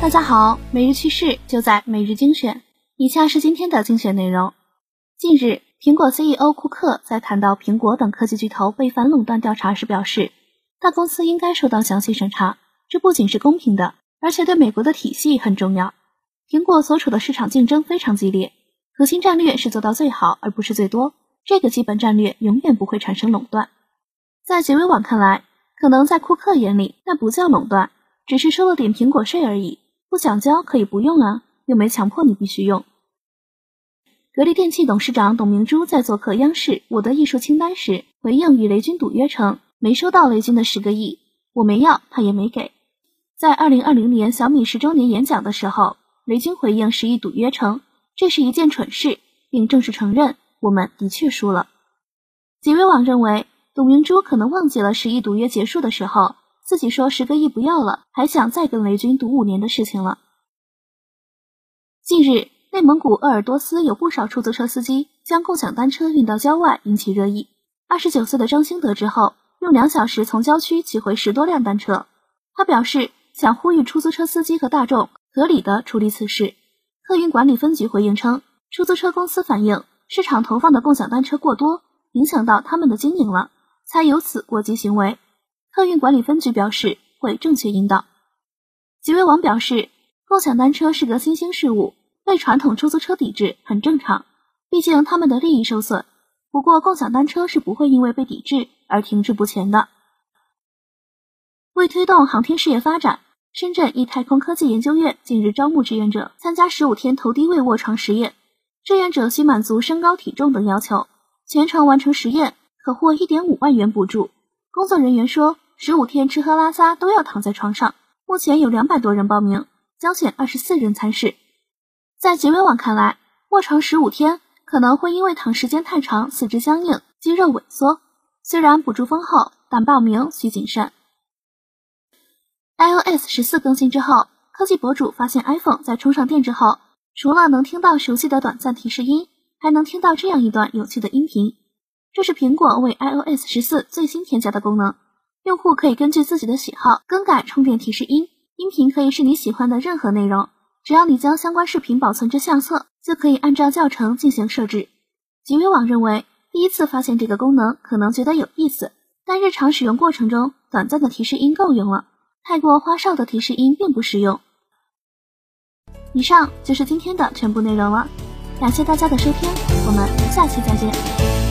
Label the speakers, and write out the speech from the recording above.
Speaker 1: 大家好，每日趣事就在每日精选。以下是今天的精选内容。近日，苹果 CEO 库克在谈到苹果等科技巨头被反垄断调查时表示，大公司应该受到详细审查，这不仅是公平的，而且对美国的体系很重要。苹果所处的市场竞争非常激烈，核心战略是做到最好，而不是最多。这个基本战略永远不会产生垄断。在结尾网看来，可能在库克眼里，那不叫垄断，只是收了点苹果税而已。不想交可以不用啊，又没强迫你必须用。格力电器董事长董明珠在做客央视《我的艺术清单》时，回应与雷军赌约称没收到雷军的十个亿，我没要，他也没给。在二零二零年小米十周年演讲的时候，雷军回应十亿赌约称这是一件蠢事，并正式承认我们的确输了。几位网认为董明珠可能忘记了十亿赌约结束的时候。自己说十个亿不要了，还想再跟雷军赌五年的事情了。近日，内蒙古鄂尔多斯有不少出租车司机将共享单车运到郊外，引起热议。二十九岁的张兴得知后，用两小时从郊区骑回十多辆单车。他表示想呼吁出租车司机和大众合理的处理此事。客运管理分局回应称，出租车公司反映市场投放的共享单车过多，影响到他们的经营了，才有此过激行为。客运管理分局表示会正确引导。几位网表示，共享单车是个新兴事物，被传统出租车抵制很正常，毕竟他们的利益受损。不过，共享单车是不会因为被抵制而停滞不前的。为推动航天事业发展，深圳一太空科技研究院近日招募志愿者参加十五天头低位卧床实验。志愿者需满足身高、体重等要求，全程完成实验可获一点五万元补助。工作人员说，十五天吃喝拉撒都要躺在床上。目前有两百多人报名，将选二十四人参试。在结尾网看来，卧床十五天可能会因为躺时间太长，四肢僵硬、肌肉萎缩。虽然补助丰厚，但报名需谨慎。iOS 十四更新之后，科技博主发现 iPhone 在充上电之后，除了能听到熟悉的短暂提示音，还能听到这样一段有趣的音频。这是苹果为 iOS 十四最新添加的功能，用户可以根据自己的喜好更改充电提示音，音频可以是你喜欢的任何内容，只要你将相关视频保存至相册，就可以按照教程进行设置。极微网认为，第一次发现这个功能可能觉得有意思，但日常使用过程中，短暂的提示音够用了，太过花哨的提示音并不实用。以上就是今天的全部内容了，感谢大家的收听，我们下期再见。